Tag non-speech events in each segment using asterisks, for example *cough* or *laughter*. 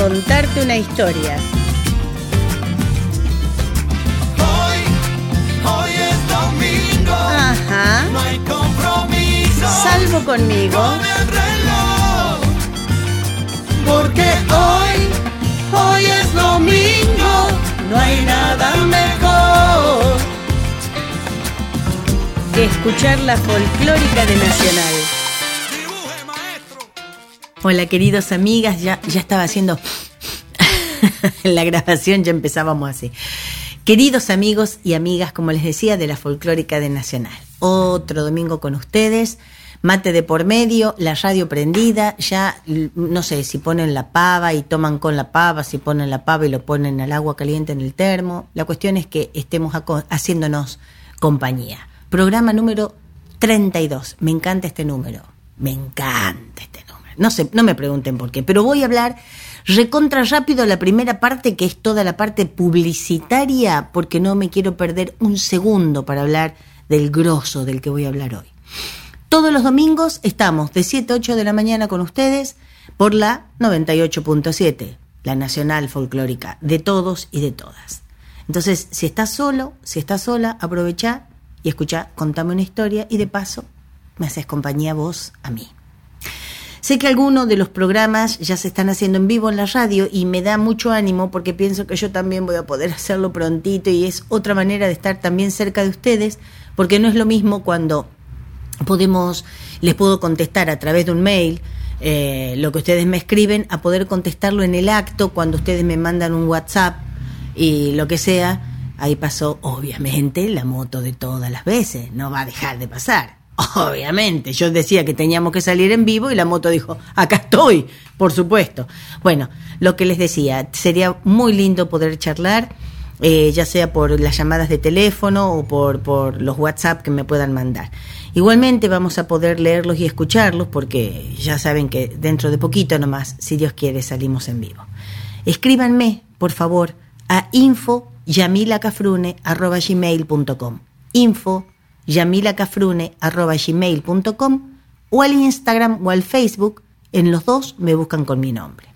Contarte una historia. Hoy, hoy es domingo. Ajá. No hay compromiso Salvo conmigo. con el reloj. Porque hoy, hoy es domingo. No hay nada mejor. Que escuchar la folclórica de Nacional. Hola, queridos amigas. Ya, ya estaba haciendo *laughs* la grabación, ya empezábamos así. Queridos amigos y amigas, como les decía, de la folclórica de Nacional. Otro domingo con ustedes. Mate de por medio, la radio prendida, ya no sé si ponen la pava y toman con la pava, si ponen la pava y lo ponen al agua caliente en el termo. La cuestión es que estemos haciéndonos compañía. Programa número 32. Me encanta este número. Me encanta este. No sé, no me pregunten por qué, pero voy a hablar recontra rápido la primera parte, que es toda la parte publicitaria, porque no me quiero perder un segundo para hablar del grosso del que voy a hablar hoy. Todos los domingos estamos de 7 a 8 de la mañana con ustedes por la 98.7, la nacional folclórica de todos y de todas. Entonces, si estás solo, si estás sola, aprovecha y escucha, contame una historia y de paso me haces compañía vos a mí. Sé que algunos de los programas ya se están haciendo en vivo en la radio y me da mucho ánimo porque pienso que yo también voy a poder *laughs* hacerlo prontito y es otra manera de estar también cerca de ustedes porque no es lo mismo cuando podemos, les puedo contestar a través de un mail eh, lo que ustedes me escriben, a poder contestarlo en el acto cuando ustedes me mandan un WhatsApp y lo que sea. Ahí pasó, obviamente, la moto de todas las veces, no va a dejar de pasar. Obviamente, yo decía que teníamos que salir en vivo y la moto dijo, acá estoy, por supuesto. Bueno, lo que les decía, sería muy lindo poder charlar eh, ya sea por las llamadas de teléfono o por, por los WhatsApp que me puedan mandar. Igualmente vamos a poder leerlos y escucharlos porque ya saben que dentro de poquito nomás, si Dios quiere, salimos en vivo. Escríbanme, por favor, a info yamilacafrune@gmail.com. Info yamilacafrune@gmail.com o al Instagram o al Facebook, en los dos me buscan con mi nombre.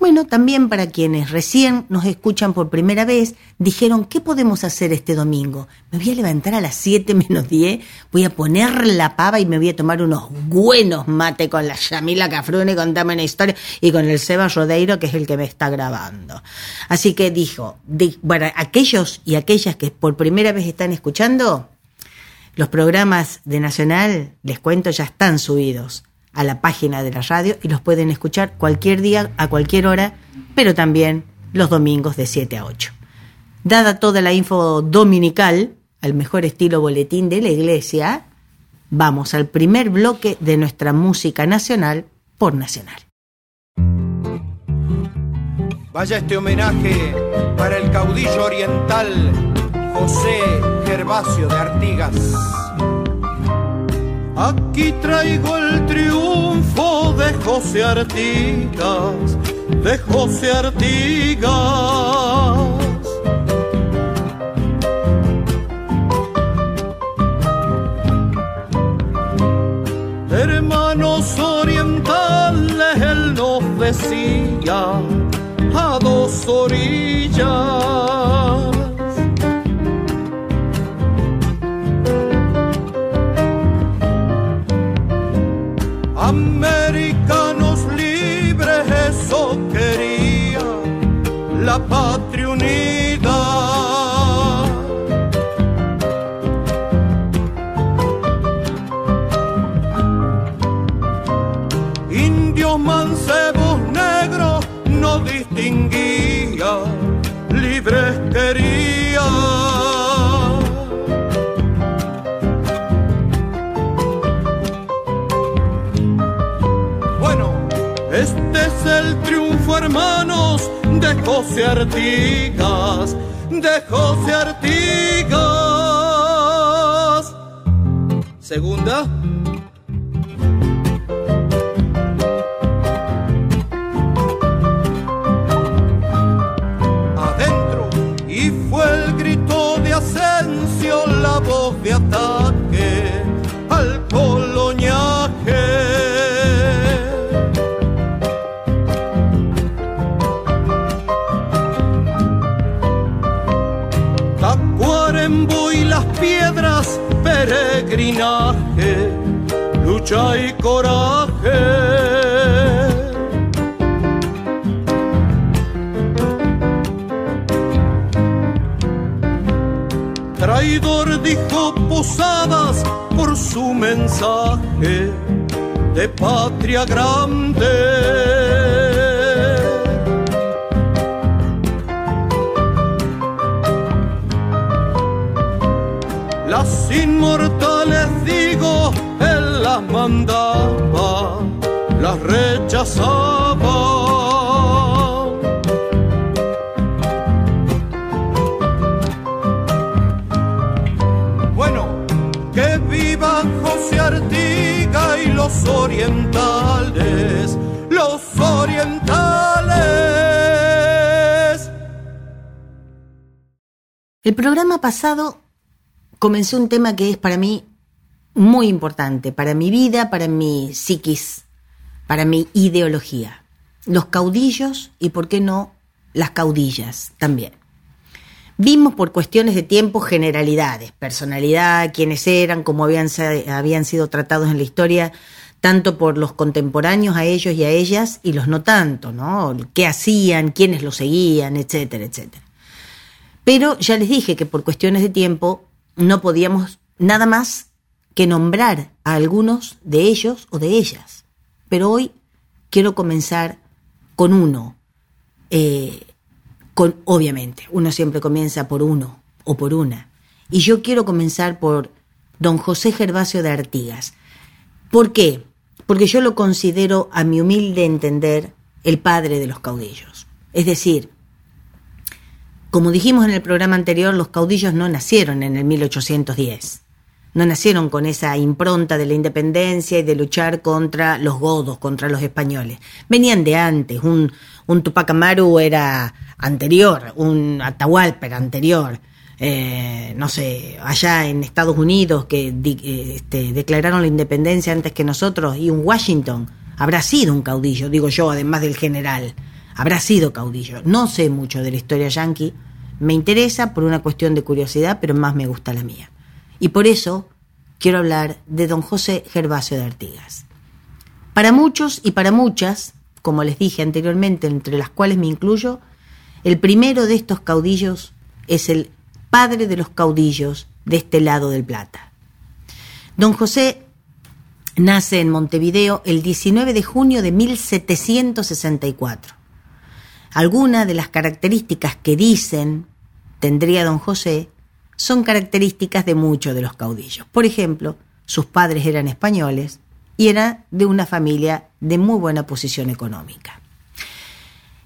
Bueno, también para quienes recién nos escuchan por primera vez, dijeron, ¿qué podemos hacer este domingo? Me voy a levantar a las 7 menos 10, voy a poner la pava y me voy a tomar unos buenos mate con la Yamila Cafrune, contame una historia, y con el Seba Rodeiro, que es el que me está grabando. Así que dijo, di- bueno, aquellos y aquellas que por primera vez están escuchando, los programas de Nacional, les cuento, ya están subidos a la página de la radio y los pueden escuchar cualquier día, a cualquier hora, pero también los domingos de 7 a 8. Dada toda la info dominical, al mejor estilo boletín de la iglesia, vamos al primer bloque de nuestra música nacional por Nacional. Vaya este homenaje para el caudillo oriental José Gervasio de Artigas. Aquí traigo el triunfo de José Artigas, de José Artigas. Hermanos orientales, él nos decía a dos orillas. patria unida. Indios mancebos negros no distinguía, libres. Bueno, este es el triunfo, hermanos de José Artigas, de José Artigas. Segunda. Lucha y coraje. Traidor dijo Posadas por su mensaje de patria grande. Él las rechazaba. Bueno, que vivan José Artiga y los orientales, los orientales. El programa pasado comenzó un tema que es para mí muy importante, para mi vida, para mi psiquis, para mi ideología. Los caudillos y, por qué no, las caudillas también. Vimos por cuestiones de tiempo generalidades, personalidad, quiénes eran, cómo habían, sido tratados en la historia, tanto por los contemporáneos a ellos y a ellas, y los no tanto, ¿no? ¿Qué hacían, quiénes lo seguían, etcétera, etcétera. Pero ya les dije que por cuestiones de tiempo no podíamos nada más que nombrar a algunos de ellos o de ellas. Pero hoy quiero comenzar con uno, eh, con, obviamente, uno siempre comienza por uno o por una. Y yo quiero comenzar por don José Gervasio de Artigas. ¿Por qué? Porque yo lo considero, a mi humilde entender, el padre de los caudillos. Es decir, como dijimos en el programa anterior, los caudillos no nacieron en el 1810. No nacieron con esa impronta de la independencia y de luchar contra los godos, contra los españoles. Venían de antes. Un, un Tupac Amaru era anterior, un Atahualpa era anterior. Eh, no sé, allá en Estados Unidos que di, este, declararon la independencia antes que nosotros y un Washington habrá sido un caudillo, digo yo, además del general habrá sido caudillo. No sé mucho de la historia yanqui, me interesa por una cuestión de curiosidad, pero más me gusta la mía. Y por eso quiero hablar de don José Gervasio de Artigas. Para muchos y para muchas, como les dije anteriormente, entre las cuales me incluyo, el primero de estos caudillos es el padre de los caudillos de este lado del Plata. Don José nace en Montevideo el 19 de junio de 1764. Algunas de las características que dicen tendría don José son características de muchos de los caudillos. Por ejemplo, sus padres eran españoles y era de una familia de muy buena posición económica.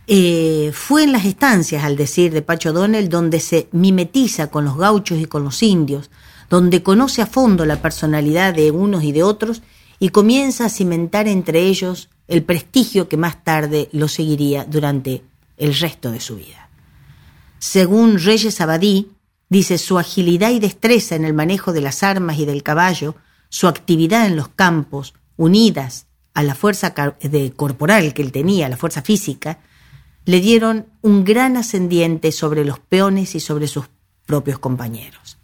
Eh, fue en las estancias, al decir de Pacho Donel, donde se mimetiza con los gauchos y con los indios, donde conoce a fondo la personalidad de unos y de otros y comienza a cimentar entre ellos el prestigio que más tarde lo seguiría durante el resto de su vida. Según Reyes Abadí, dice su agilidad y destreza en el manejo de las armas y del caballo, su actividad en los campos, unidas a la fuerza corporal que él tenía, la fuerza física, le dieron un gran ascendiente sobre los peones y sobre sus propios compañeros.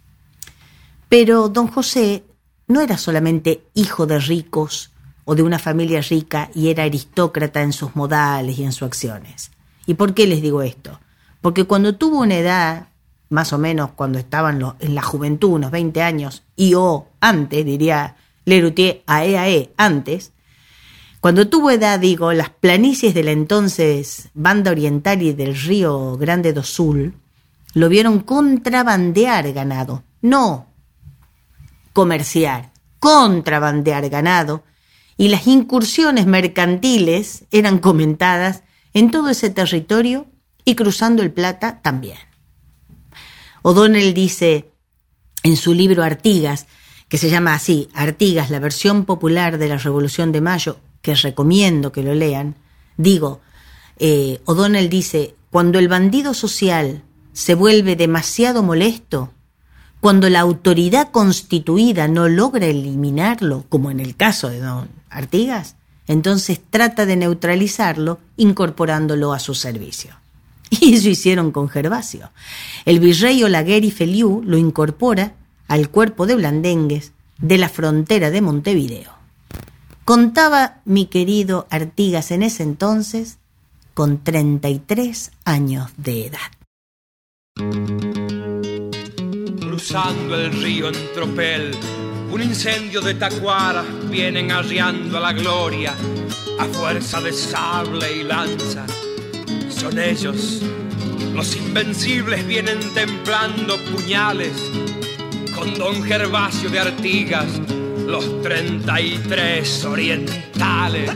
Pero don José no era solamente hijo de ricos o de una familia rica y era aristócrata en sus modales y en sus acciones. ¿Y por qué les digo esto? Porque cuando tuvo una edad, más o menos cuando estaba en, la juventud, unos 20 años, y o antes, diría Lerutier, AEAE, e, antes, cuando tuvo edad, digo, las planicies de la entonces banda oriental y del río Grande do Sul lo vieron contrabandear ganado, no comerciar, contrabandear ganado, y las incursiones mercantiles eran comentadas en todo ese territorio y cruzando el Plata también. O'Donnell dice en su libro Artigas, que se llama así, Artigas, la versión popular de la Revolución de Mayo, que recomiendo que lo lean, digo, eh, O'Donnell dice, cuando el bandido social se vuelve demasiado molesto, cuando la autoridad constituida no logra eliminarlo, como en el caso de don Artigas, entonces trata de neutralizarlo incorporándolo a su servicio. *laughs* Y eso hicieron con Gervasio. El virrey Olaguer y Feliu lo incorpora al cuerpo de Blandengues de la frontera de Montevideo. Contaba mi querido Artigas en ese entonces con 33 años de edad. Cruzando el río en tropel, un incendio de tacuaras vienen arriando a la gloria a fuerza de sable y lanza. Son ellos, los invencibles vienen templando puñales con don Gervasio de Artigas, los 33 orientales.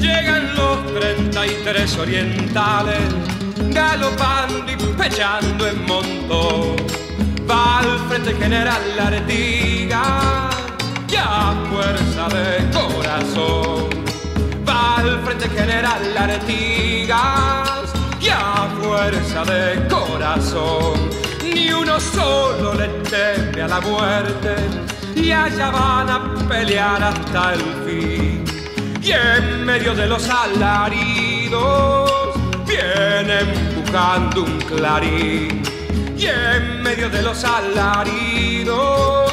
Llegan los 33 orientales, galopando y pechando en montón. Va al frente general Artigas, ya fuerza de corazón. Al frente general Artigas, ya fuerza de corazón ni uno solo le teme a la muerte y allá van a pelear hasta el fin. Y en medio de los alaridos viene empujando un clarín. Y en medio de los alaridos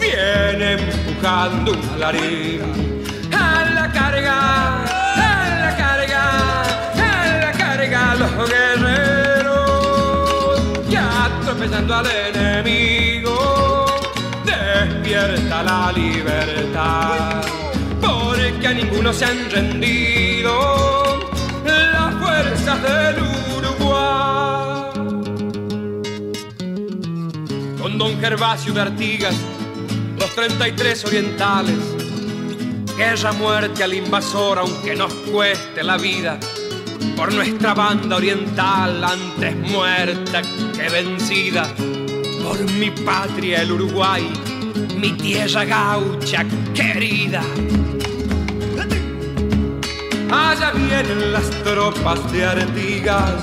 viene empujando un clarín. Carga, a la carga, a la carga los guerreros tropezando al enemigo, despierta la libertad, porque a ninguno se han rendido las fuerzas del Uruguay. Con don Gervasio de Artigas, los 33 orientales, guerra, muerte al invasor, aunque nos cueste la vida por nuestra banda oriental antes muerta que vencida, por mi patria el Uruguay, mi tierra gaucha querida. Allá vienen las tropas de Artigas,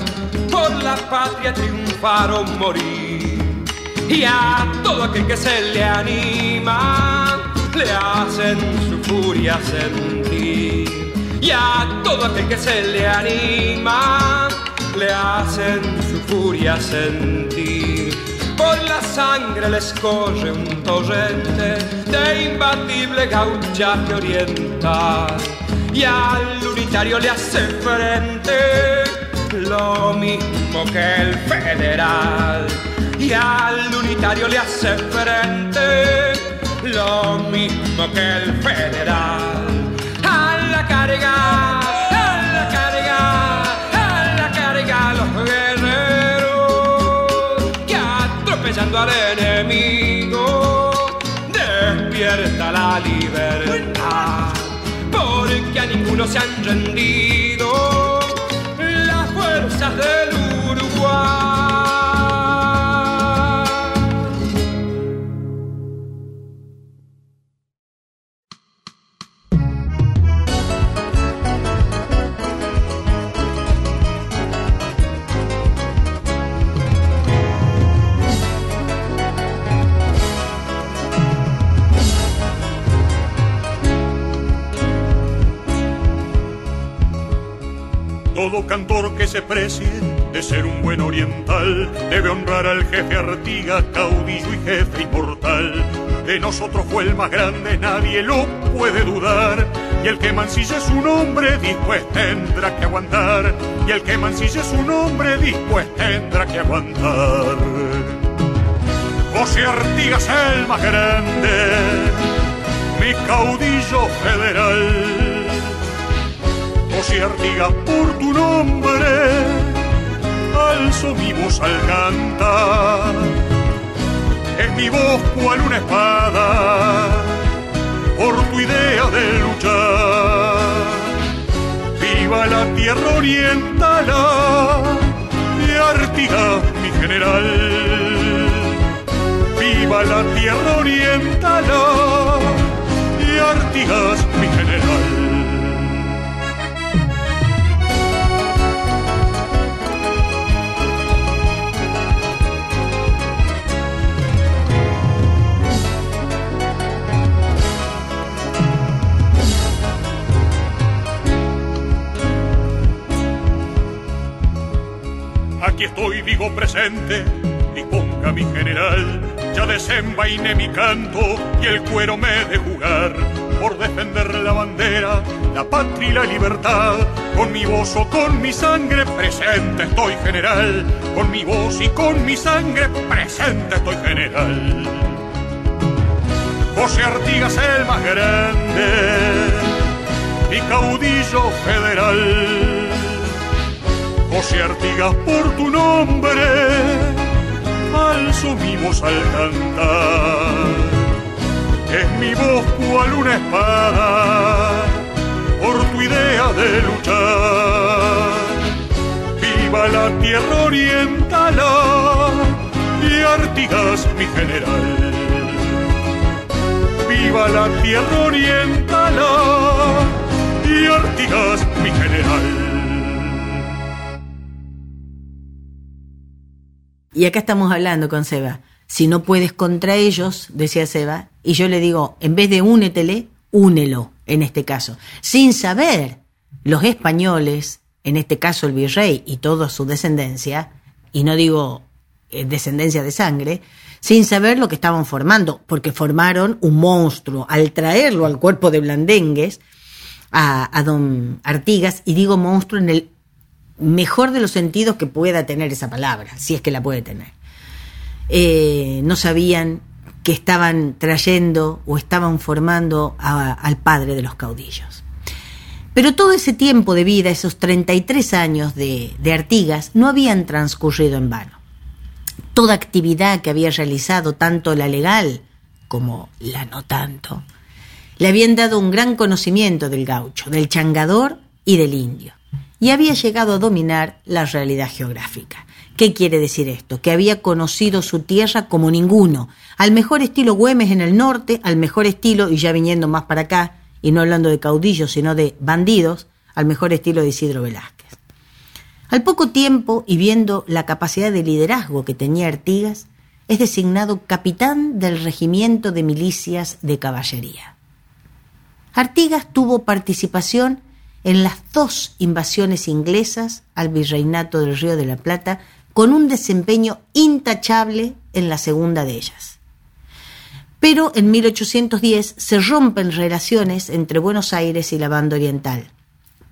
por la patria triunfaron morir. Y a todo aquel que se le anima, le hacen su furia sentir. Y a todo aquel que se le anima le hacen su furia sentir. Por la sangre les corre un torrente de imbatible gauchaje oriental y al unitario le hace frente lo mismo que el federal. Y al unitario le hace frente lo mismo que el federal carga, a la carga, a la carga los guerreros que atropellando al enemigo despierta la libertad porque a ninguno se han rendido las fuerzas del Uruguay. Todo cantor que se precie de ser un buen oriental debe honrar al jefe Artigas, caudillo y jefe inmortal. De nosotros fue el más grande, nadie lo puede dudar. Y el que mancille su nombre, después tendrá que aguantar. Y el que mancille su nombre, después tendrá que aguantar. José Artigas el más grande, mi caudillo federal si Artigas por tu nombre, alzo mi voz al cantar. Es mi voz cual una espada, por tu idea de luchar. Viva la tierra oriental y Artigas, mi general. Viva la tierra oriental y Artigas, mi general. Aquí estoy, digo presente, y ponga mi general. Ya desenvainé mi canto y el cuero me de jugar por defender la bandera, la patria y la libertad. Con mi voz o con mi sangre presente estoy general. Con mi voz y con mi sangre presente estoy general. José Artigas el más grande, mi caudillo federal José Artigas por tu nombre, alzo mi voz al cantar. Es mi voz cual una espada por tu idea de luchar. Viva la tierra oriental y Artigas mi general. Viva la tierra oriental y Artigas mi general. Y acá estamos hablando con Seba. Si no puedes contra ellos, decía Seba, y yo le digo, en vez de únetele, únelo, en este caso. Sin saber, los españoles, en este caso el virrey y toda su descendencia, y no digo eh, descendencia de sangre, sin saber lo que estaban formando, porque formaron un monstruo al traerlo al cuerpo de Blandengues, a, a don Artigas, y digo monstruo en el mejor de los sentidos que pueda tener esa palabra, si es que la puede tener. Eh, no sabían que estaban trayendo o estaban formando al padre de los caudillos. Pero todo ese tiempo de vida, esos 33 años de, de Artigas, no habían transcurrido en vano. Toda actividad que había realizado, tanto la legal como la no tanto, le habían dado un gran conocimiento del gaucho, del changador y del indio y había llegado a dominar la realidad geográfica. ¿Qué quiere decir esto? Que había conocido su tierra como ninguno, al mejor estilo Güemes en el norte, al mejor estilo, y ya viniendo más para acá, y no hablando de caudillos, sino de bandidos, al mejor estilo de Isidro Velázquez. Al poco tiempo, y viendo la capacidad de liderazgo que tenía Artigas, es designado capitán del regimiento de milicias de caballería. Artigas tuvo participación en las dos invasiones inglesas al virreinato del Río de la Plata, con un desempeño intachable en la segunda de ellas. Pero en 1810 se rompen relaciones entre Buenos Aires y la banda oriental.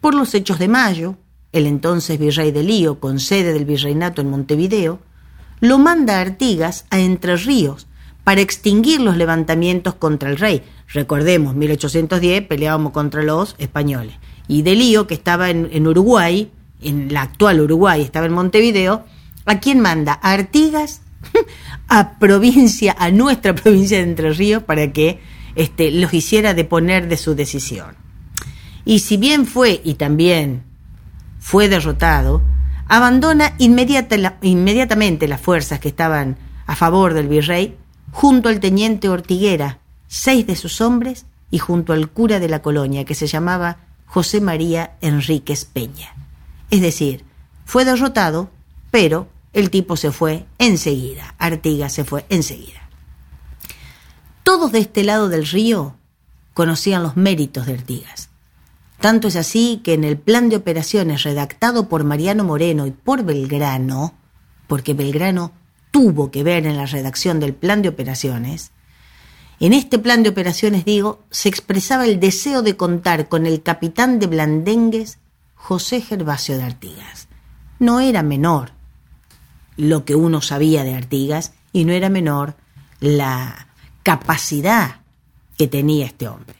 Por los hechos de mayo, el entonces virrey de Lío, con sede del virreinato en Montevideo, lo manda a Artigas a Entre Ríos para extinguir los levantamientos contra el rey. Recordemos, 1810 peleábamos contra los españoles y de Lío, que estaba en, Uruguay, en la actual Uruguay, estaba en Montevideo, ¿a quién manda? A Artigas, *laughs* a provincia, a nuestra *laughs* provincia de Entre Ríos, para que este, los hiciera deponer de su decisión. Y si bien fue y también fue derrotado, abandona inmediatamente las fuerzas que estaban a favor del virrey junto al teniente Ortiguera, seis de sus hombres y junto al cura de la colonia que se llamaba José María Enríquez Peña. Es decir, fue derrotado, pero el tipo se fue enseguida, Artigas se fue enseguida. Todos de este lado del río conocían los méritos de Artigas. Tanto es así que en el plan de operaciones redactado por Mariano Moreno y por Belgrano, porque Belgrano tuvo que ver en la redacción del plan de operaciones, en este plan de operaciones, digo, se expresaba el deseo de contar con el capitán de Blandengues, José Gervasio de Artigas. No era menor lo que uno sabía de Artigas y no era menor la capacidad que tenía este hombre.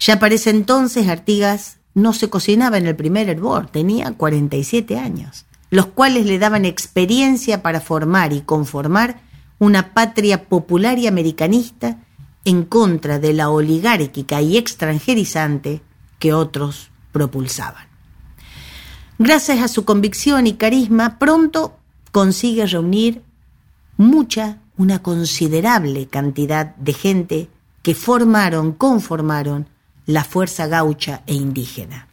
Ya para ese entonces Artigas no se cocinaba en el primer hervor, tenía 47 años, los cuales le daban experiencia para formar y conformar una patria popular y americanista en contra de la oligárquica y extranjerizante que otros propulsaban. Gracias a su convicción y carisma, pronto consigue reunir mucha, una considerable cantidad de gente que formaron, conformaron la fuerza gaucha e indígena.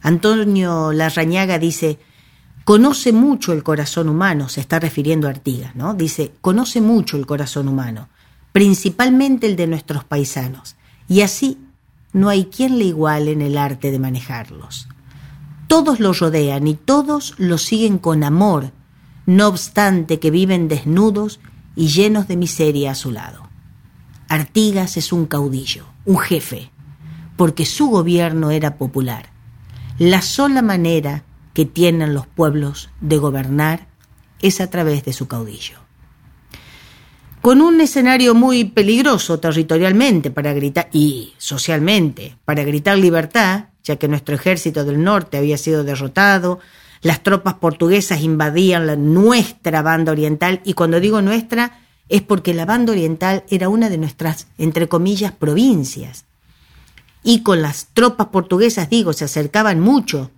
Antonio Larrañaga dice, conoce mucho el corazón humano, se está refiriendo a Artigas, ¿no? Dice, conoce mucho el corazón humano, principalmente el de nuestros paisanos, y así no hay quien le iguale en el arte de manejarlos. Todos los rodean y todos los siguen con amor, no obstante que viven desnudos y llenos de miseria a su lado. Artigas es un caudillo, un jefe, porque su gobierno era popular. La sola manera que tienen los pueblos de gobernar es a través de su caudillo. Con un escenario muy peligroso territorialmente para gritar y socialmente para gritar libertad, ya que nuestro ejército del norte había sido derrotado, las tropas portuguesas invadían la nuestra banda oriental y cuando digo nuestra es porque la banda oriental era una de nuestras, entre comillas, provincias. Y con las tropas portuguesas, digo, se acercaban mucho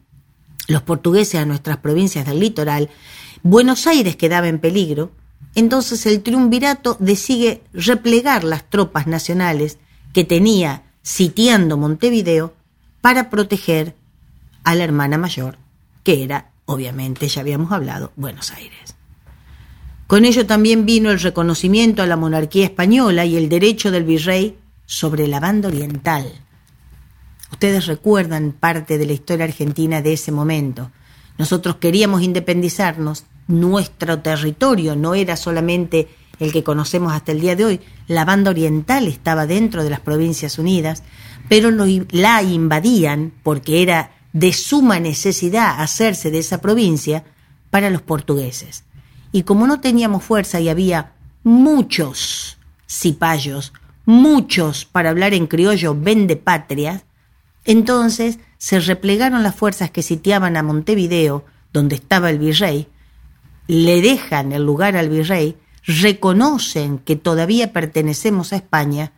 los portugueses a nuestras provincias del litoral, Buenos Aires quedaba en peligro, entonces el triunvirato decide replegar las tropas nacionales que tenía sitiando Montevideo para proteger a la hermana mayor, que era, obviamente, ya habíamos hablado, Buenos Aires. Con ello también vino el reconocimiento a la monarquía española y el derecho del virrey sobre la banda oriental. Ustedes recuerdan parte de la historia argentina de ese momento. Nosotros queríamos independizarnos, nuestro territorio no era solamente el que conocemos hasta el día de hoy, la banda oriental estaba dentro de las Provincias Unidas, pero la invadían porque era de suma necesidad hacerse de esa provincia para los portugueses. Y como no teníamos fuerza y había muchos cipayos, muchos, para hablar en criollo, vende patrias, entonces se replegaron las fuerzas que sitiaban a Montevideo, donde estaba el virrey, le dejan el lugar al virrey, reconocen que todavía pertenecemos a España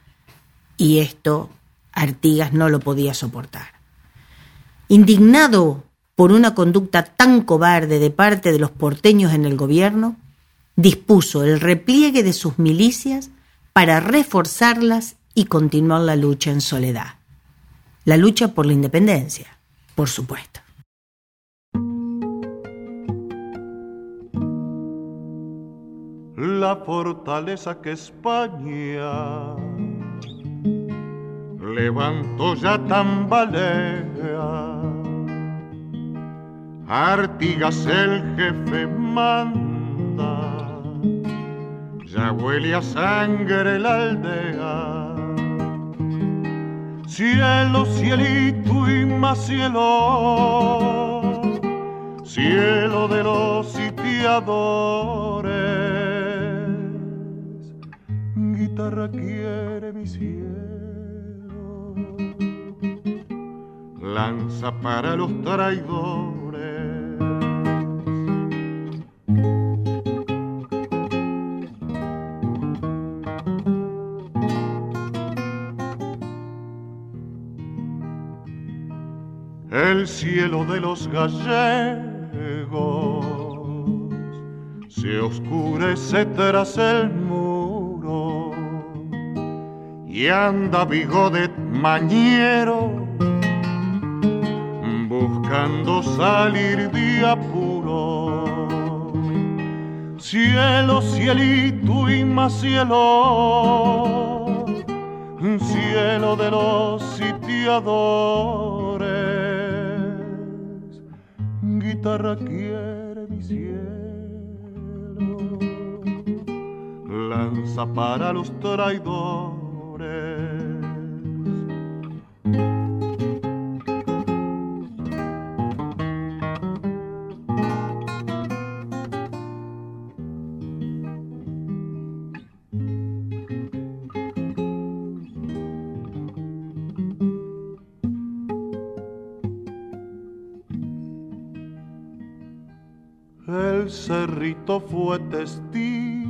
y esto Artigas no lo podía soportar. Indignado por una conducta tan cobarde de parte de los porteños en el gobierno, dispuso el repliegue de sus milicias para reforzarlas y continuar la lucha en soledad. La lucha por la independencia, por supuesto. La fortaleza que España levantó ya tambalea. Artigas el jefe manda, ya huele a sangre la aldea. Cielo, cielito y más cielo, cielo de los sitiadores, guitarra quiere mi cielo lanza para los traidores. El cielo de los gallegos se oscurece tras el muro y anda de mañero buscando salir de apuro. Cielo, cielito y más cielo, cielo de los sitiadores. Guitarra quiere mi cielo, lanza para los traidores cerrito fue testigo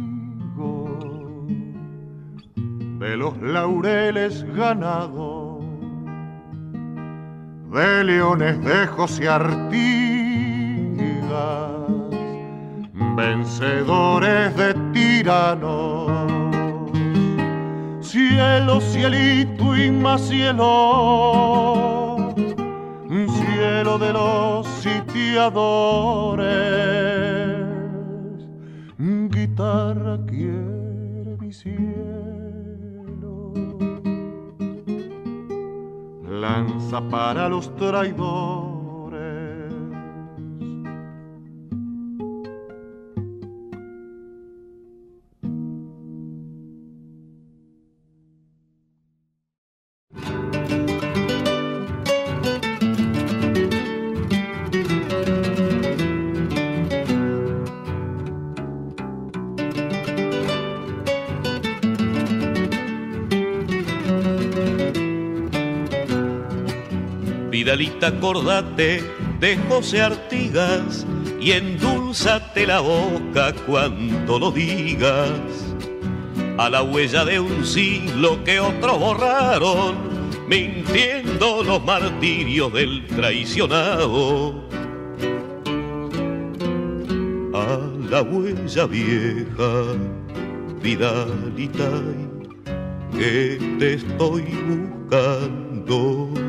de los laureles ganados. de leones de José Artigas, vencedores de tiranos. Cielo, cielito y más cielo, cielo de los sitiadores, guitarra quiere mi lanza para los traidores. Acordate de José Artigas y endulzate la boca cuando lo digas. A la huella de un siglo que otros borraron, mintiendo los martirios del traicionado. A la huella vieja, Vidalita, que te estoy buscando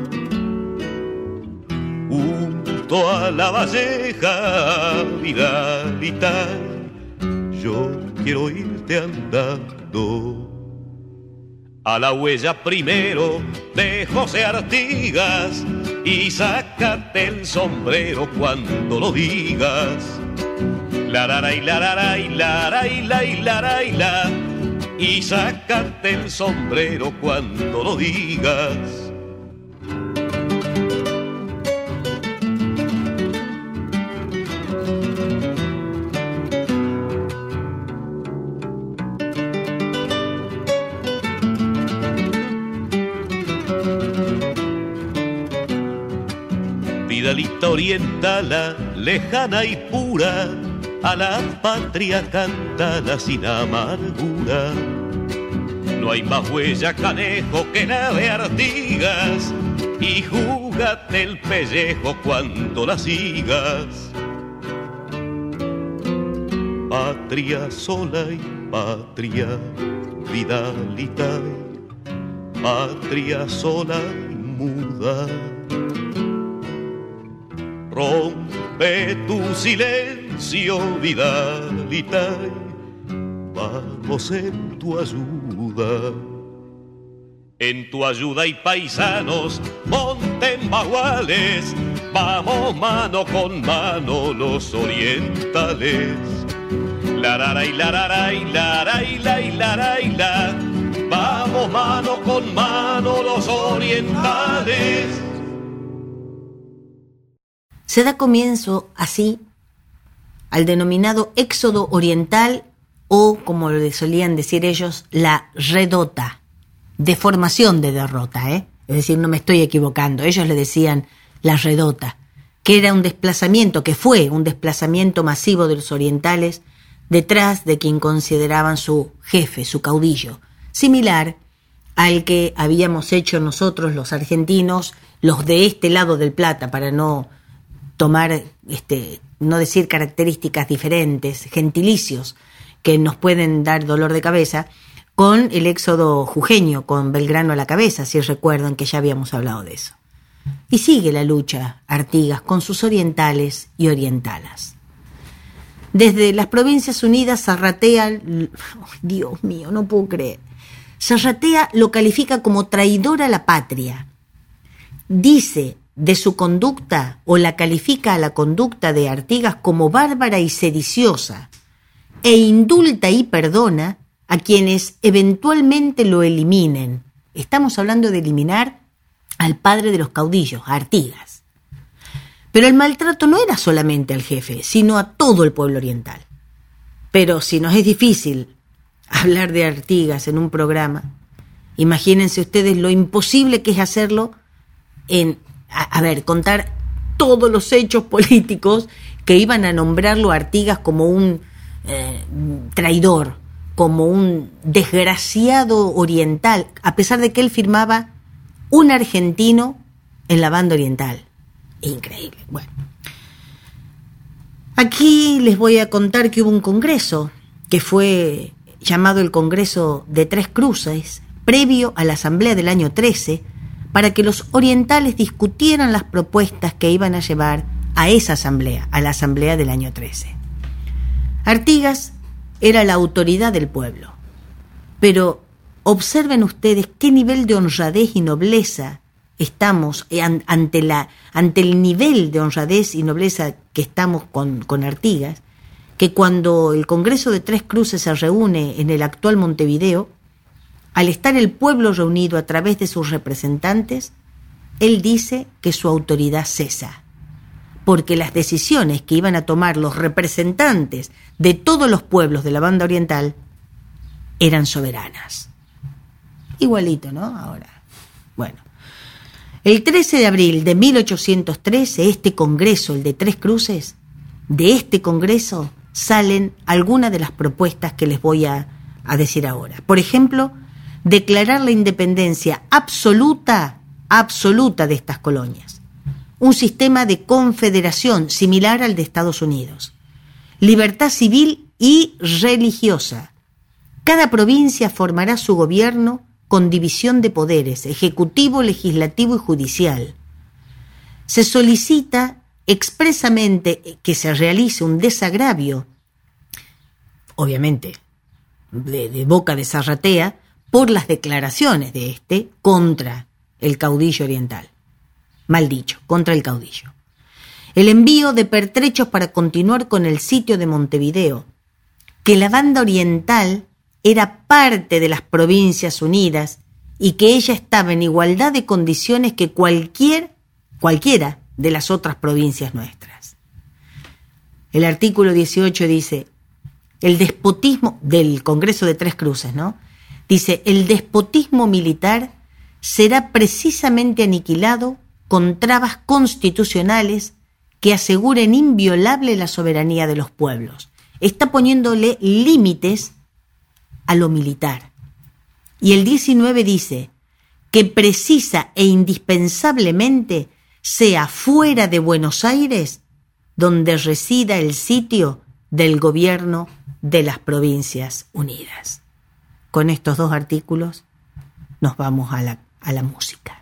junto a la valleja, Vidalita, yo quiero irte andando. A la huella primero de José Artigas y sácate el sombrero cuando lo digas. La y la y la y la y la y la y sácate el sombrero cuando lo digas. Vidalita orientala, lejana y pura, a la patria cantala sin amargura. No hay más huella canejo que la de Artigas, y júgate el pellejo cuando la sigas. Patria sola y patria, Vidalita, patria sola y muda Rompe tu silencio, Vidalita, vamos en tu ayuda. En tu ayuda y paisanos, monten baguales, vamos mano con mano los orientales. La la y la la y la la y la y la y la, vamos mano con mano los orientales. Se da comienzo así al denominado éxodo oriental o, como le solían decir ellos, la redota, deformación de derrota, ¿eh? es decir, no me estoy equivocando, ellos le decían la redota, que era un desplazamiento, que fue un desplazamiento masivo de los orientales detrás de quien consideraban su jefe, su caudillo, similar al que habíamos hecho nosotros los argentinos, los de este lado del Plata, para no tomar, este, no decir características diferentes, gentilicios que nos pueden dar dolor de cabeza, con el éxodo jujeño, con Belgrano a la cabeza, si recuerdan que ya habíamos hablado de eso. Y sigue la lucha Artigas con sus orientales y orientalas. Desde las Provincias Unidas, Zarratea, Dios mío, no puedo creer, Zarratea lo califica como traidor a la patria. Dice de su conducta o la califica a la conducta de Artigas como bárbara y sediciosa, e indulta y perdona a quienes eventualmente lo eliminen. Estamos hablando de eliminar al padre de los caudillos, Artigas. Pero el maltrato no era solamente al jefe, sino a todo el pueblo oriental. Pero si nos es difícil hablar de Artigas en un programa, imagínense ustedes lo imposible que es hacerlo en a, ver, contar todos los hechos políticos que iban a nombrarlo a Artigas como un eh, traidor, como un desgraciado oriental, a pesar de que él firmaba un argentino en la banda oriental. Increíble. Bueno. Aquí les voy a contar que hubo un congreso que fue llamado el Congreso de Tres Cruces, previo a la Asamblea del año 13, para que los orientales discutieran las propuestas que iban a llevar a esa asamblea, a la asamblea del año 13. Artigas era la autoridad del pueblo, pero observen ustedes qué nivel de honradez y nobleza estamos eh, ante, la, ante el nivel de honradez y nobleza que estamos con, con Artigas, que cuando el Congreso de Tres Cruces se reúne en el actual Montevideo, al estar el pueblo reunido a través de sus representantes, él dice que su autoridad cesa, porque las decisiones que iban a tomar los representantes de todos los pueblos de la banda oriental eran soberanas. Igualito, ¿no? Ahora. Bueno. El 13 de abril de 1813, este Congreso, el de Tres Cruces, de este Congreso salen algunas de las propuestas que les voy a, a decir ahora. Por ejemplo, declarar la independencia absoluta, absoluta de estas colonias. Un sistema de confederación similar al de Estados Unidos. Libertad civil y religiosa. Cada provincia formará su gobierno con división de poderes, ejecutivo, legislativo y judicial. Se solicita expresamente que se realice un desagravio, obviamente de, de boca de Zarratea, por las declaraciones de este contra el caudillo oriental. Mal dicho, contra el caudillo. El envío de pertrechos para continuar con el sitio de Montevideo, que la banda oriental era parte de las provincias unidas y que ella estaba en igualdad de condiciones que cualquier, cualquiera de las otras provincias nuestras. El artículo 18 dice, el despotismo del Congreso de Tres Cruces, ¿no? Dice, el despotismo militar será precisamente aniquilado con trabas constitucionales que aseguren inviolable la soberanía de los pueblos. Está poniéndole límites a lo militar. Y el 19 dice que precisa e indispensablemente sea fuera de Buenos Aires donde resida el sitio del gobierno de las Provincias Unidas con estos dos artículos nos vamos a la, a la música.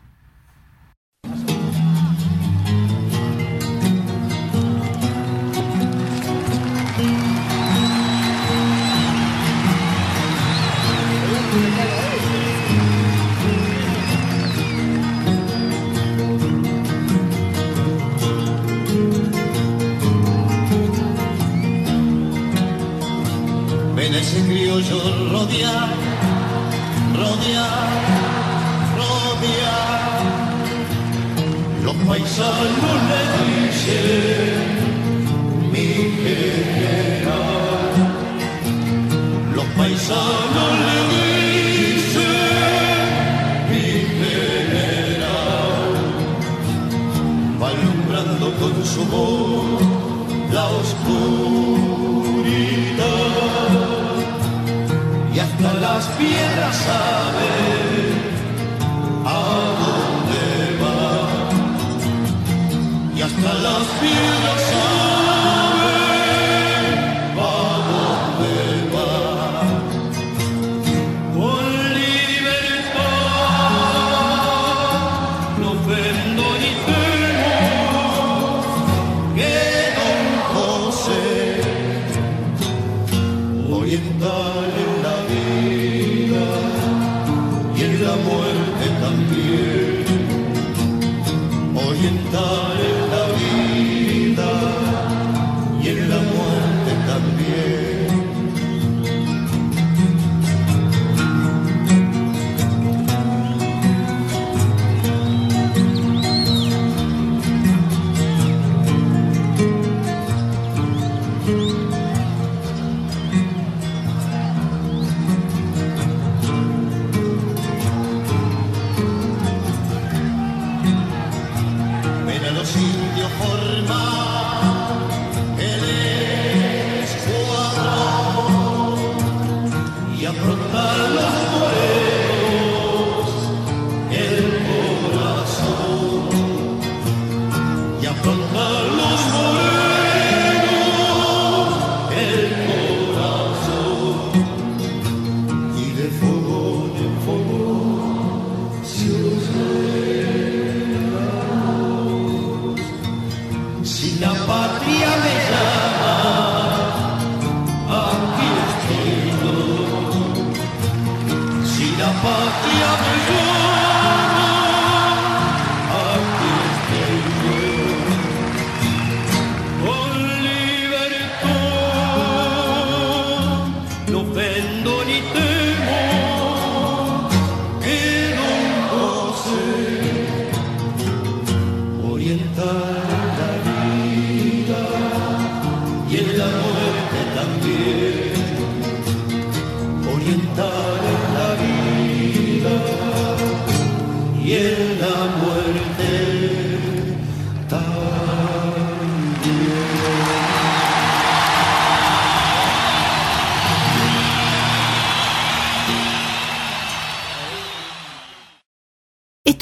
Ese criollo rodear, rodear. Los paisanos le dicen, mi general. Los paisanos le dicen, con su voz las piedras saben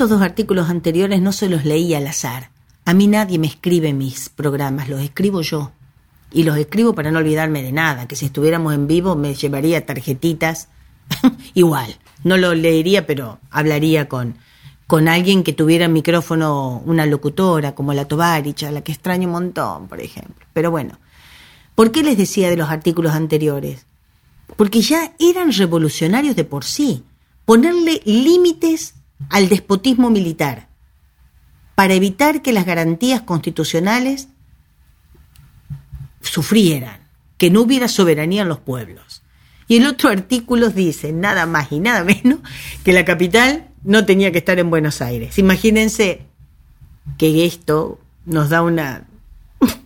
Dos artículos anteriores no se los leí al azar. A mí nadie me escribe mis programas, los escribo yo. Y los escribo para no olvidarme de nada, que si estuviéramos en vivo me llevaría tarjetitas. *laughs* Igual, no lo leería, pero hablaría con, con alguien que tuviera micrófono, una locutora como la Tovarich, la que extraño un montón, por ejemplo. Pero bueno, ¿por qué les decía de los artículos anteriores? Porque ya eran revolucionarios de por sí. Ponerle límites al despotismo militar para evitar que las garantías constitucionales sufrieran, que no hubiera soberanía en los pueblos. Y el otro artículo dice nada más y nada menos que la capital no tenía que estar en Buenos Aires. Imagínense que esto nos da una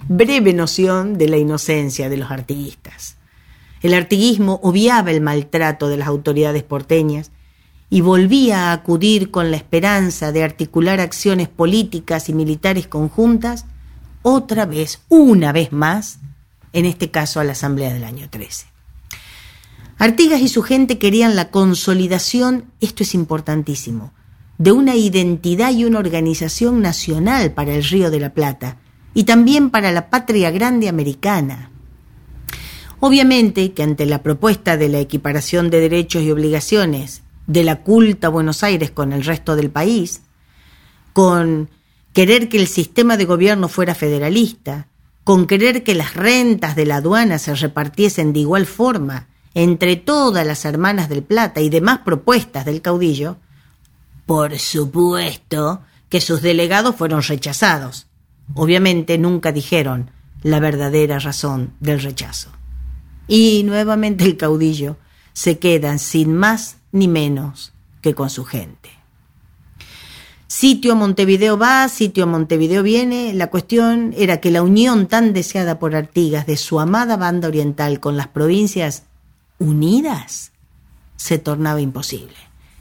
breve noción de la inocencia de los artiguistas. El artiguismo obviaba el maltrato de las autoridades porteñas y volvía a acudir con la esperanza de articular acciones políticas y militares conjuntas, otra vez, una vez más, en este caso a la Asamblea del año 13. Artigas y su gente querían la consolidación, esto es importantísimo, de una identidad y una organización nacional para el Río de la Plata y también para la patria grande americana. Obviamente que ante la propuesta de la equiparación de derechos y obligaciones de la culta Buenos Aires con el resto del país, con querer que el sistema de gobierno fuera federalista, con querer que las rentas de la aduana se repartiesen de igual forma entre todas las hermanas del Plata y demás propuestas del caudillo, por supuesto que sus delegados fueron rechazados. Obviamente nunca dijeron la verdadera razón del rechazo. Y nuevamente el caudillo se queda sin más ni menos que con su gente. Sitio Montevideo va, sitio Montevideo viene. La cuestión era que la unión tan deseada por Artigas de su amada banda oriental con las provincias unidas se tornaba imposible.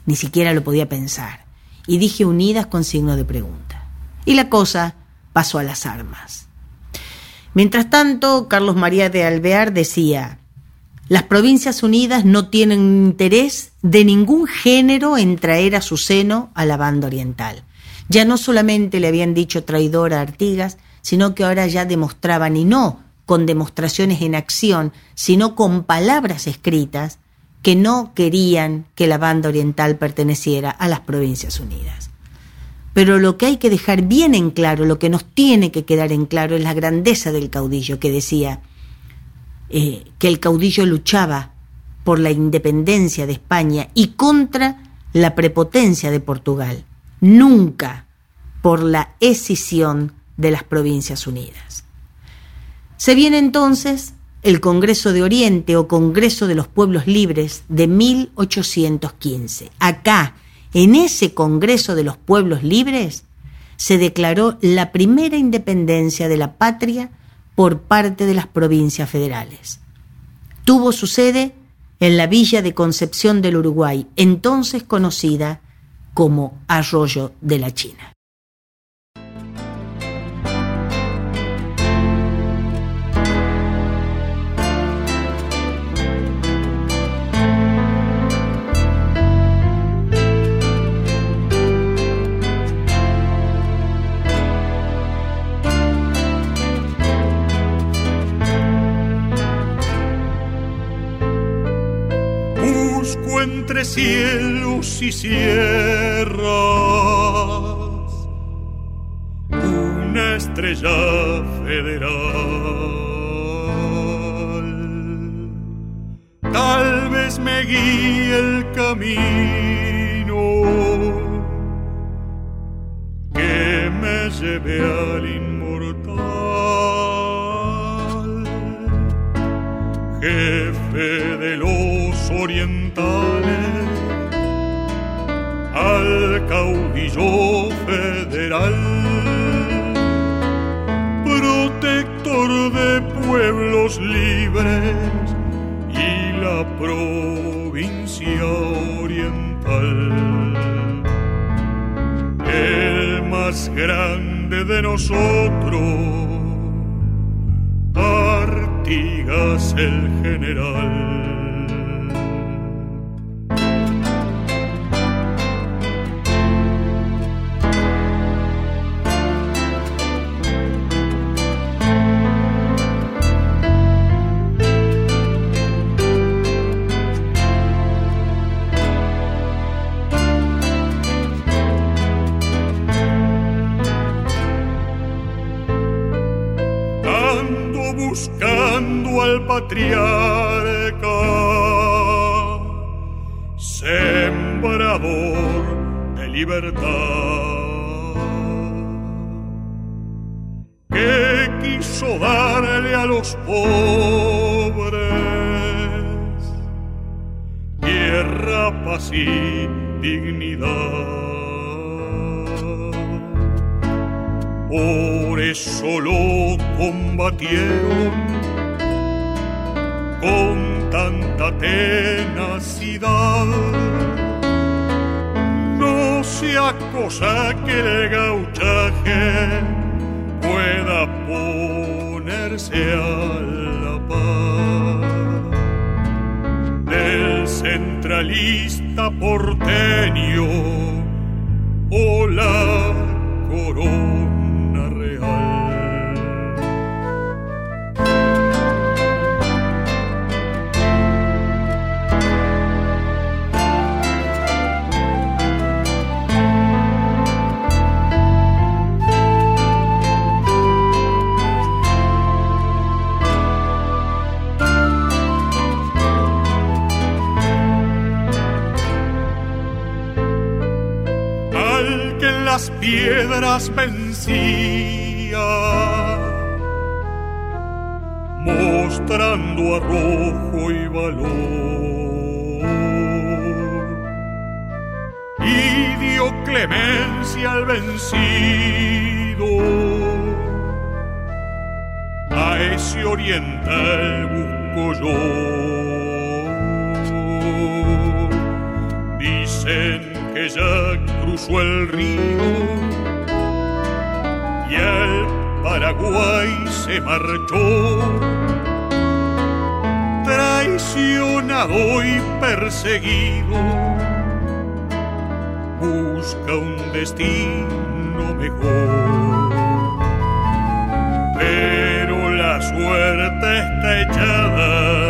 Ni siquiera lo podía pensar. Y dije unidas con signo de pregunta. Y la cosa pasó a las armas. Mientras tanto, Carlos María de Alvear decía, las provincias unidas no tienen interés de ningún género en traer a su seno a la banda oriental. Ya no solamente le habían dicho traidor a Artigas, sino que ahora ya demostraban y no con demostraciones en acción, sino con palabras escritas, que no querían que la banda oriental perteneciera a las Provincias Unidas. Pero lo que hay que dejar bien en claro, lo que nos tiene que quedar en claro es la grandeza del caudillo, que decía eh, que el caudillo luchaba por la independencia de España y contra la prepotencia de Portugal, nunca por la escisión de las Provincias Unidas. Se viene entonces el Congreso de Oriente o Congreso de los Pueblos Libres de 1815. Acá, en ese Congreso de los Pueblos Libres, se declaró la primera independencia de la patria por parte de las provincias federales. Tuvo su sede en la villa de Concepción del Uruguay, entonces conocida como Arroyo de la China. Entre cielos y sierras una estrella federal. Tal vez me guíe el camino que me lleve al inmortal jefe de los orientales, al caudillo federal, protector de pueblos libres y la provincia oriental. El más grande de nosotros Artigas el general. Yeah. Piedras vencía, mostrando arrojo y valor. Y dio clemencia al vencido, a ese oriental busco yo. Dicen que ya cruzó el río Se marchó. Traicionado y perseguido, busca un destino mejor. Pero la suerte está echada,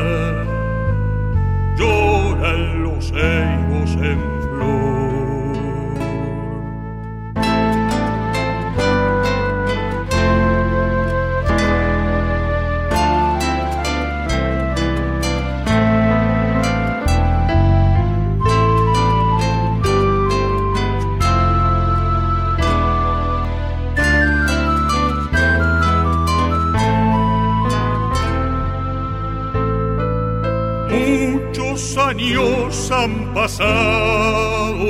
han pasado.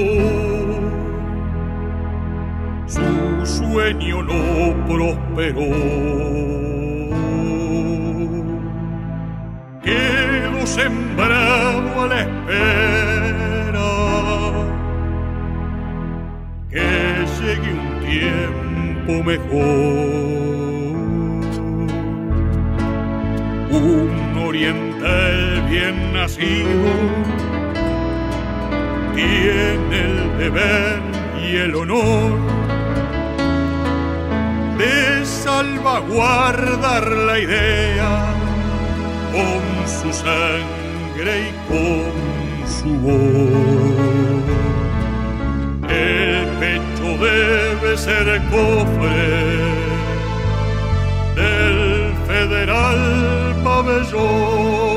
Su sueño no prosperó. Quedó sembrado a la espera que llegue un tiempo mejor. Un oriental bien nacido tiene el deber y el honor de salvaguardar la idea con su sangre y con su voz. El pecho debe ser cofre del federal pabellón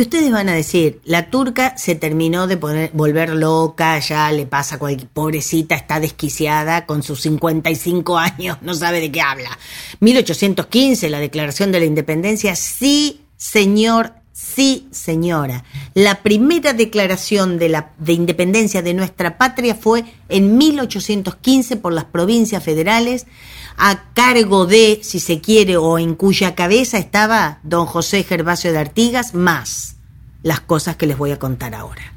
Ustedes van a decir, la turca se terminó de poner, volver loca, ya le pasa cualquier pobrecita, está desquiciada con sus 55 años, no sabe de qué habla. 1815, la declaración de la independencia, sí, señor, sí, señora. La primera declaración de, la, de independencia de nuestra patria fue en 1815 por las provincias federales a cargo de, si se quiere, o en cuya cabeza estaba don José Gervasio de Artigas, más las cosas que les voy a contar ahora.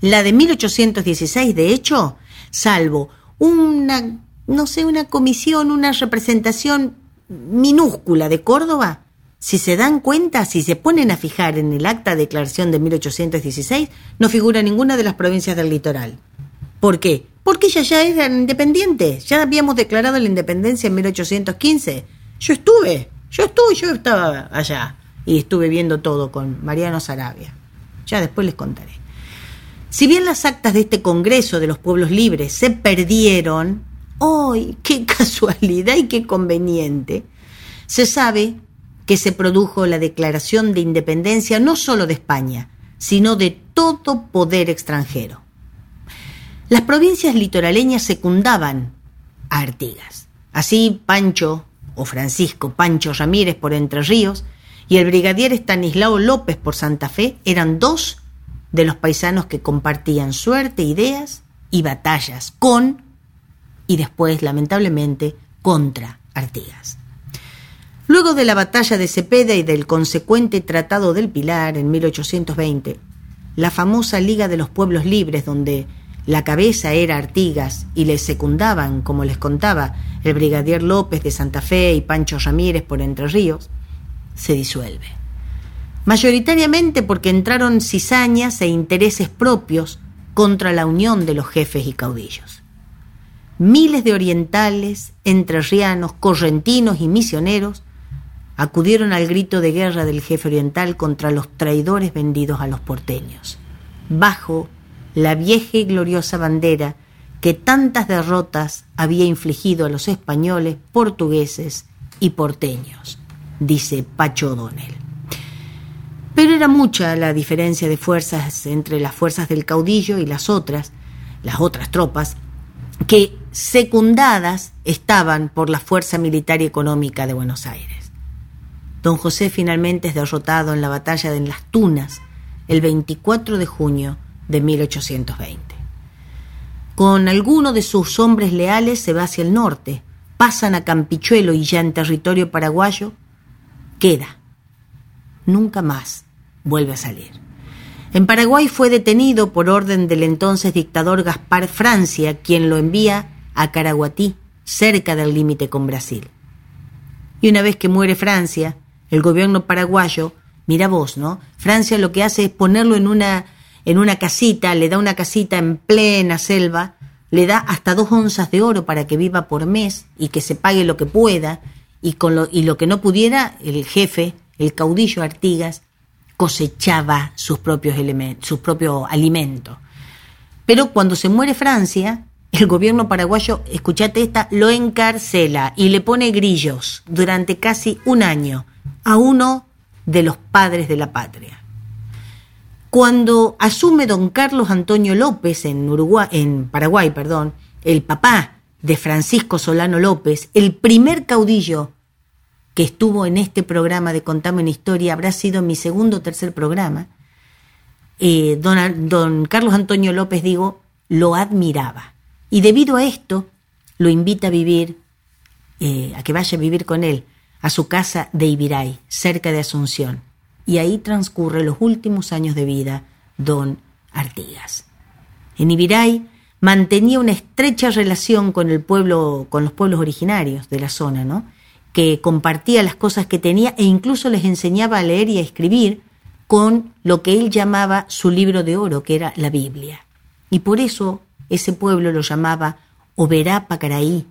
La de 1816, de hecho, salvo una, no sé, una comisión, una representación minúscula de Córdoba, si se dan cuenta, si se ponen a fijar en el acta de declaración de 1816, no figura ninguna de las provincias del litoral. ¿Por qué? Porque ella ya era independiente. Ya habíamos declarado la independencia en 1815. Yo estuve, yo estuve, yo estaba allá. Y estuve viendo todo con Mariano Sarabia. Ya después les contaré. Si bien las actas de este Congreso de los Pueblos Libres se perdieron, ¡ay, qué *laughs* casualidad y qué conveniente! Se sabe que se produjo la declaración de independencia no solo de España, sino de todo poder extranjero. Las provincias litoraleñas secundaban a Artigas. Así Pancho o Francisco Pancho Ramírez por Entre Ríos y el brigadier Estanislao López por Santa Fe eran dos de los paisanos que compartían suerte, ideas y batallas con y después, lamentablemente, contra Artigas. Luego de la batalla de Cepeda y del consecuente Tratado del Pilar en 1820, la famosa Liga de los Pueblos Libres, donde la cabeza era Artigas y le secundaban, como les contaba, el brigadier López de Santa Fe y Pancho Ramírez por Entre Ríos, se disuelve. Mayoritariamente porque entraron cizañas e intereses propios contra la unión de los jefes y caudillos. Miles de orientales, entrerrianos, correntinos y misioneros acudieron al grito de guerra del jefe oriental contra los traidores vendidos a los porteños, bajo la vieja y gloriosa bandera que tantas derrotas había infligido a los españoles, portugueses y porteños, dice Pacho O'Donnell. Pero era mucha la diferencia de fuerzas entre las fuerzas del caudillo y las otras, las otras tropas, que secundadas estaban por la fuerza militar y económica de Buenos Aires. Don José finalmente es derrotado en la batalla de Las Tunas el 24 de junio de 1820. Con alguno de sus hombres leales se va hacia el norte, pasan a Campichuelo y ya en territorio paraguayo queda. Nunca más vuelve a salir. En Paraguay fue detenido por orden del entonces dictador Gaspar Francia, quien lo envía a Caraguatí, cerca del límite con Brasil. Y una vez que muere Francia, el gobierno paraguayo, mira vos, ¿no? Francia lo que hace es ponerlo en una en una casita, le da una casita en plena selva, le da hasta dos onzas de oro para que viva por mes y que se pague lo que pueda, y, con lo, y lo que no pudiera, el jefe, el caudillo Artigas, cosechaba sus propios, elementos, sus propios alimentos. Pero cuando se muere Francia, el gobierno paraguayo, escuchate esta, lo encarcela y le pone grillos durante casi un año a uno de los padres de la patria. Cuando asume don Carlos Antonio López en Uruguay, en Paraguay, perdón, el papá de Francisco Solano López, el primer caudillo que estuvo en este programa de Contame una historia, habrá sido mi segundo o tercer programa, eh, don, don Carlos Antonio López, digo, lo admiraba. Y debido a esto, lo invita a vivir, eh, a que vaya a vivir con él, a su casa de Ibiray, cerca de Asunción y ahí transcurre los últimos años de vida don Artigas. En Ibiray mantenía una estrecha relación con el pueblo, con los pueblos originarios de la zona, ¿no? que compartía las cosas que tenía e incluso les enseñaba a leer y a escribir con lo que él llamaba su libro de oro, que era la Biblia. Y por eso ese pueblo lo llamaba Oberá Pacaraí,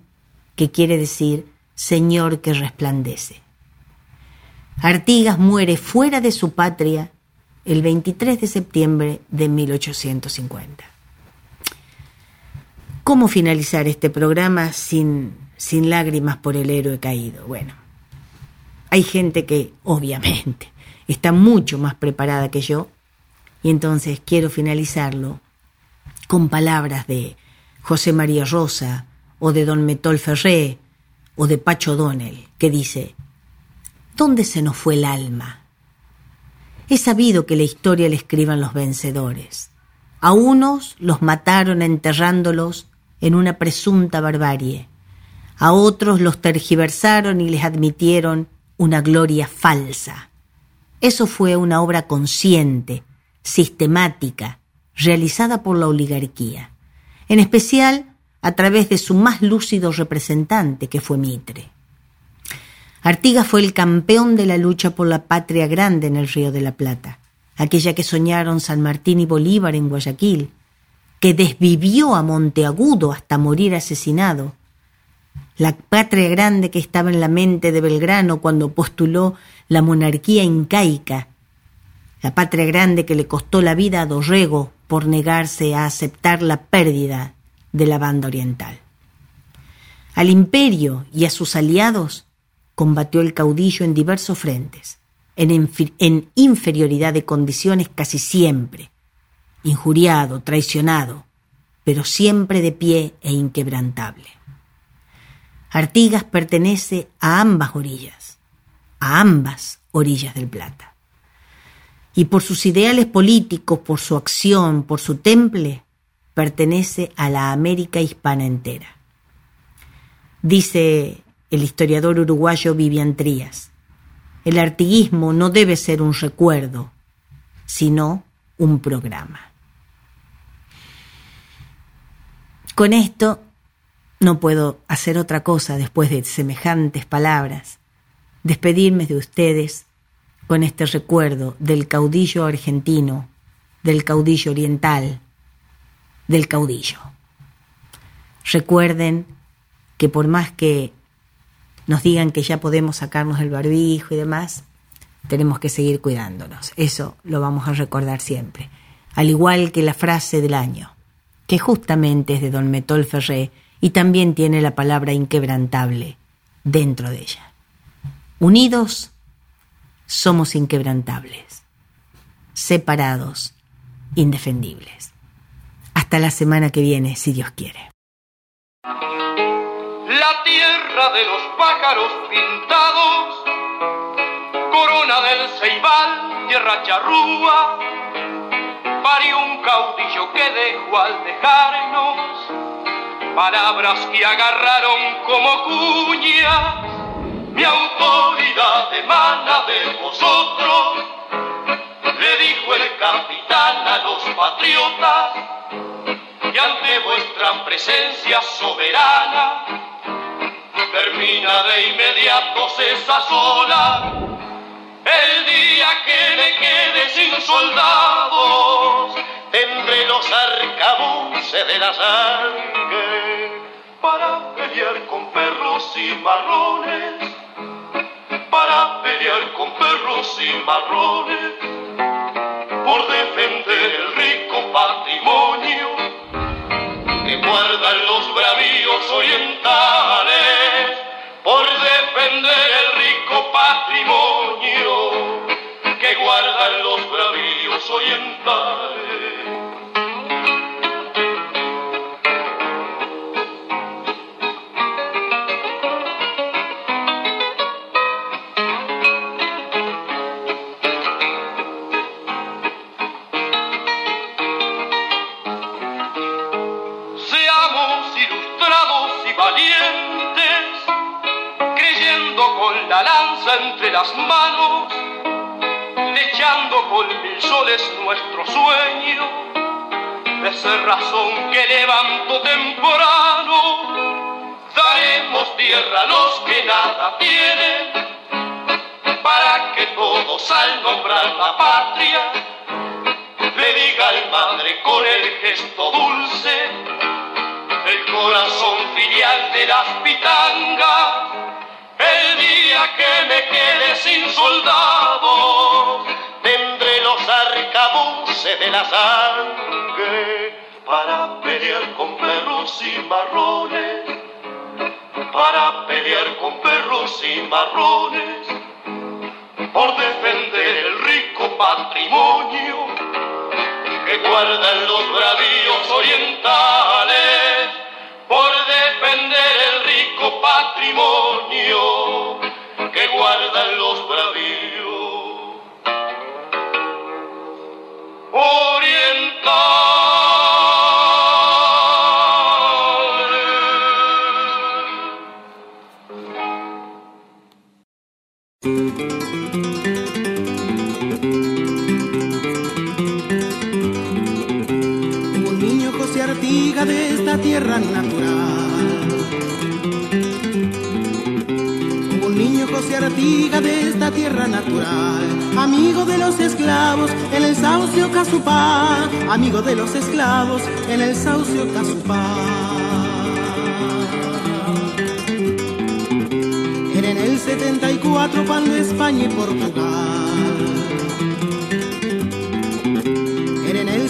que quiere decir Señor que resplandece. Artigas muere fuera de su patria el 23 de septiembre de 1850. ¿Cómo finalizar este programa sin, sin lágrimas por el héroe caído? Bueno, hay gente que obviamente está mucho más preparada que yo y entonces quiero finalizarlo con palabras de José María Rosa o de don Metol Ferré o de Pacho Donnell, que dice, ¿Dónde se nos fue el alma? Es sabido que la historia la escriban los vencedores. A unos los mataron enterrándolos en una presunta barbarie. A otros los tergiversaron y les admitieron una gloria falsa. Eso fue una obra consciente, sistemática, realizada por la oligarquía, en especial a través de su más lúcido representante, que fue Mitre. Artigas fue el campeón de la lucha por la patria grande en el Río de la Plata, aquella que soñaron San Martín y Bolívar en Guayaquil, que desvivió a Monteagudo hasta morir asesinado, la patria grande que estaba en la mente de Belgrano cuando postuló la monarquía incaica, la patria grande que le costó la vida a Dorrego por negarse a aceptar la pérdida de la banda oriental. Al imperio y a sus aliados combatió el caudillo en diversos frentes, en, inferioridad de condiciones casi siempre, injuriado, traicionado, pero siempre de pie e inquebrantable. Artigas pertenece a ambas orillas, a ambas orillas del Plata. Y por sus ideales políticos, por su acción, por su temple, pertenece a la América hispana entera. Dice el historiador uruguayo Vivian Trías, el artiguismo no debe ser un recuerdo, sino un programa. Con esto no puedo hacer otra cosa después de semejantes palabras, despedirme de ustedes con este recuerdo del caudillo argentino, del caudillo oriental, del caudillo. Recuerden que por más que nos digan que ya podemos sacarnos el barbijo y demás, tenemos que seguir cuidándonos. Eso lo vamos a recordar siempre. Al igual que la frase del año, que justamente es de don Metol Ferré y también tiene la palabra inquebrantable dentro de ella. Unidos somos inquebrantables, separados, indefendibles. Hasta la semana que viene, si Dios quiere la tierra de los pájaros pintados, corona del ceibal, tierra charrúa, parió un caudillo que dejó al dejarnos palabras que agarraron como cuñas, mi autoridad emana de vosotros, le dijo el capitán a los patriotas, y ante vuestra presencia soberana, termina de inmediato esa sola. El día que me quede sin soldados, tendré los arcabuces de la sangre para pelear con perros y marrones, para pelear con perros y marrones, por defender el rico patrimonio guardan los bravíos orientales por defender el rico patrimonio las manos, echando con mil soles nuestro sueño, de razón que levanto temprano, daremos tierra a los que nada tienen, para que todos al nombrar la patria, le diga al madre con el gesto dulce, el corazón filial de las pitangas, el día que de la sangre para pelear con perros y marrones, para pelear con perros y marrones, por defender el rico patrimonio que guardan los bravíos orientales, por defender el rico patrimonio que guardan los bravíos Amigo de los esclavos en el saucio Casupá, amigo de los esclavos en el saucio Casupá. Era en el 74 cuando España y Portugal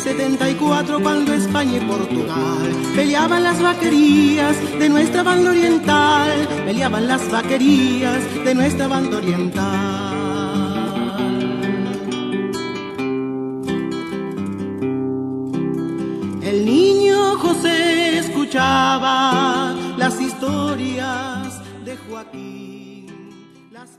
74 cuando España y Portugal peleaban las vaquerías de nuestra banda oriental, peleaban las vaquerías de nuestra banda oriental. Las